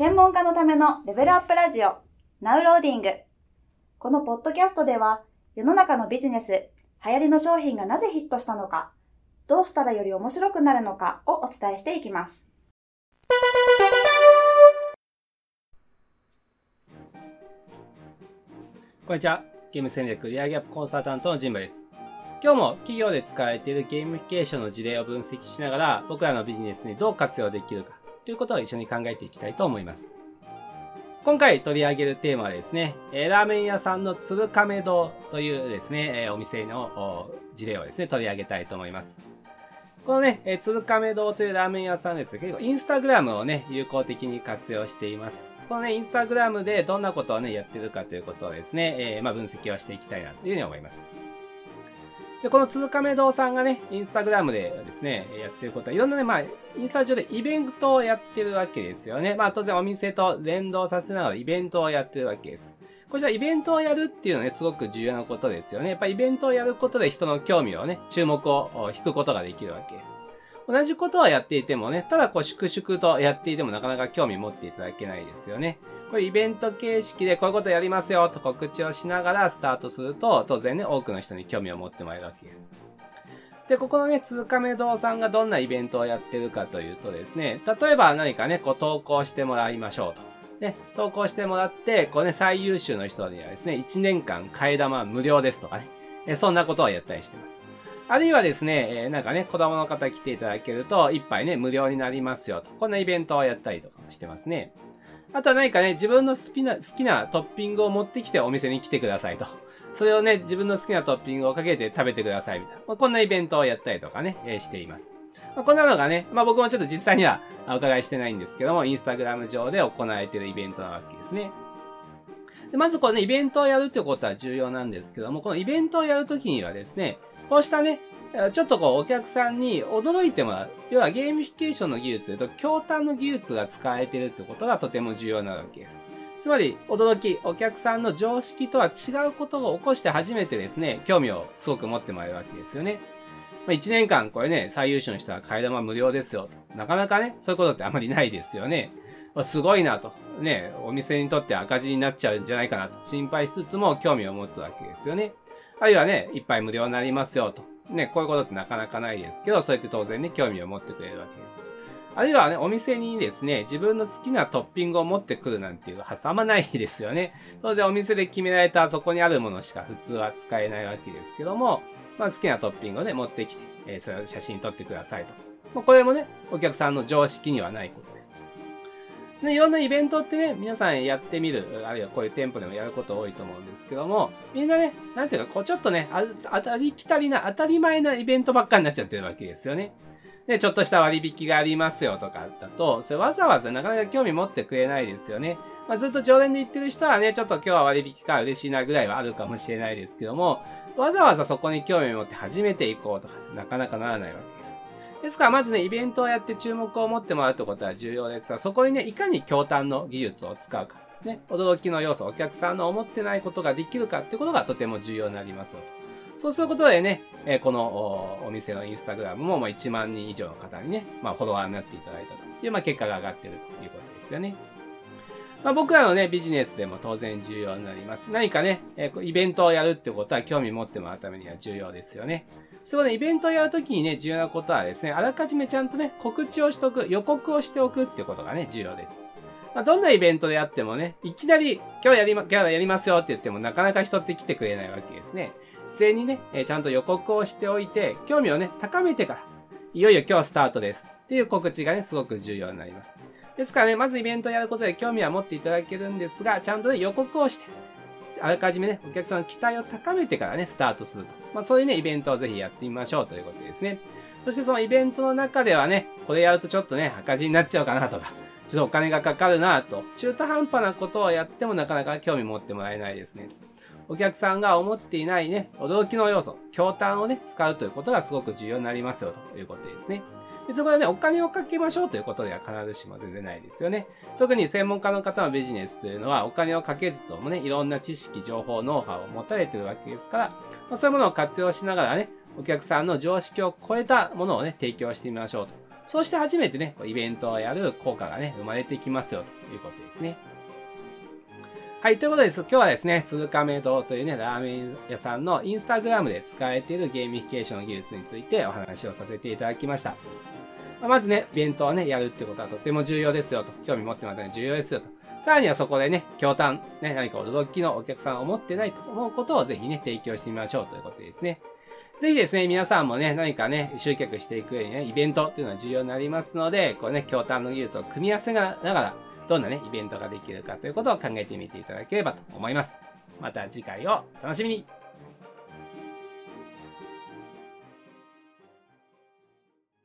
専門家のためのレベルアップラジオ、ナウローディング。このポッドキャストでは、世の中のビジネス、流行りの商品がなぜヒットしたのか、どうしたらより面白くなるのかをお伝えしていきます。こんにちは。ゲーム戦略リアギャップコンサルタントのジンバです。今日も企業で使われているゲームフィケーションの事例を分析しながら僕らのビジネスにどう活用できるかということを一緒に考えていきたいと思います。今回取り上げるテーマはですね、ラーメン屋さんの鶴亀堂というですね、お店の事例をですね、取り上げたいと思います。このね、鶴亀堂というラーメン屋さんですけど、インスタグラムをね、有効的に活用しています。このね、インスタグラムでどんなことをね、やってるかということをですね、えー、まあ分析をしていきたいなというふうに思います。で、この通貨メ堂さんがね、インスタグラムでですね、やってることは、いろんなね、まあ、インスタ上でイベントをやってるわけですよね。まあ、当然お店と連動させながらイベントをやってるわけです。こちらイベントをやるっていうのはね、すごく重要なことですよね。やっぱイベントをやることで人の興味をね、注目を引くことができるわけです。同じことをやっていてもね、ただこう粛々とやっていてもなかなか興味持っていただけないですよね。これイベント形式でこういうことやりますよと告知をしながらスタートすると、当然ね、多くの人に興味を持ってもらえるわけです。で、ここのね、通亀堂さんがどんなイベントをやってるかというとですね、例えば何かね、こう投稿してもらいましょうと。で、投稿してもらって、こうね、最優秀の人にはですね、1年間替え玉無料ですとかね、そんなことをやったりしてます。あるいはですね、えなんかね、子供の方来ていただけると、一杯ね、無料になりますよと。こんなイベントをやったりとかもしてますね。あとは何かね、自分の好きな、好きなトッピングを持ってきてお店に来てくださいと。それをね、自分の好きなトッピングをかけて食べてくださいみたいな。まあ、こんなイベントをやったりとかね、えー、しています。まあ、こんなのがね、まあ僕もちょっと実際にはお伺いしてないんですけども、インスタグラム上で行われているイベントなわけですね。でまずこのね、イベントをやるってことは重要なんですけども、このイベントをやるときにはですね、こうしたね、ちょっとこうお客さんに驚いてもらう。要はゲーミフィケーションの技術というと、驚嘆の技術が使えているってことがとても重要なわけです。つまり、驚き、お客さんの常識とは違うことを起こして初めてですね、興味をすごく持ってもらえるわけですよね。まあ、1年間これね、最優秀の人は替え玉無料ですよと。なかなかね、そういうことってあまりないですよね。すごいなと。ね、お店にとって赤字になっちゃうんじゃないかなと心配しつつも興味を持つわけですよね。あるい。はね、一杯無料になりますよと。ね、こうい。うことってなかなかない。ですけど、そうやって当然ね、興味を持ってくれるわけです。あるい。はね、お店にですね、自分の好きなトッピングを持ってくるなんてい。う発想あんまない。ですよね。当然お店で決められたそこにあるものしか普通は使えない。わけですけども、まあ好きなトッピングをね、持ってきて、えー、それを写真撮ってください。と。まあ、これもね、お客さんの常識にはない。ことです。で、いろんなイベントってね、皆さんやってみる、あるいはこういう店舗でもやること多いと思うんですけども、みんなね、なんていうか、こうちょっとね、当たりきたりな、当たり前なイベントばっかになっちゃってるわけですよね。で、ちょっとした割引がありますよとかだと、それわざわざなかなか興味持ってくれないですよね。まあ、ずっと常連で行ってる人はね、ちょっと今日は割引か嬉しいなぐらいはあるかもしれないですけども、わざわざそこに興味持って初めて行こうとか、なかなかならないわけです。ですから、まずね、イベントをやって注目を持ってもらうってことは重要ですが、そこにね、いかに強端の技術を使うか、ね、驚きの要素、お客さんの思ってないことができるかってことがとても重要になりますよと。そうすることでね、えこのお店のインスタグラムもま1万人以上の方にね、まあ、フォロワーになっていただいたという、まあ、結果が上がっているということですよね。まあ、僕らのね、ビジネスでも当然重要になります。何かね、えイベントをやるってことは興味持ってもらうためには重要ですよね。そこでイベントをやるときにね、重要なことはですね、あらかじめちゃんとね、告知をしておく、予告をしておくってことがね、重要です。まあ、どんなイベントであってもね、いきなり、今日やりま、今日やりますよって言ってもなかなか人って来てくれないわけですね。事前にね、えちゃんと予告をしておいて、興味をね、高めてから、いよいよ今日スタートですっていう告知がね、すごく重要になります。ですからね、まずイベントをやることで興味は持っていただけるんですが、ちゃんとね、予告をして、あらかじめね、お客さんの期待を高めてからね、スタートすると。まあそういうね、イベントをぜひやってみましょうということですね。そしてそのイベントの中ではね、これやるとちょっとね、赤字になっちゃうかなとか、ちょっとお金がかかるなと、中途半端なことをやってもなかなか興味持ってもらえないですね。お客さんが思っていないね、驚きの要素、強端をね、使うということがすごく重要になりますよということですね。でそこでね、お金をかけましょうということでは必ずしも全然ないですよね。特に専門家の方のビジネスというのは、お金をかけずともね、いろんな知識、情報、ノウハウを持たれているわけですから、まあ、そういうものを活用しながらね、お客さんの常識を超えたものをね、提供してみましょうと。そうして初めてね、イベントをやる効果がね、生まれてきますよということですね。はい、ということです。今日はですね、鶴亀堂というね、ラーメン屋さんのインスタグラムで使えているゲーミフィケーション技術についてお話をさせていただきました。まずね、イベントをね、やるってことはとても重要ですよと。興味持ってもらったら重要ですよと。さらにはそこでね、驚嘆、ね、何か驚きのお客さんが思ってないと思うことをぜひね、提供してみましょうということですね。ぜひですね、皆さんもね、何かね、集客していく上にね、イベントっていうのは重要になりますので、こうね、驚嘆の技術を組み合わせながら、どんなね、イベントができるかということを考えてみていただければと思います。また次回を楽しみに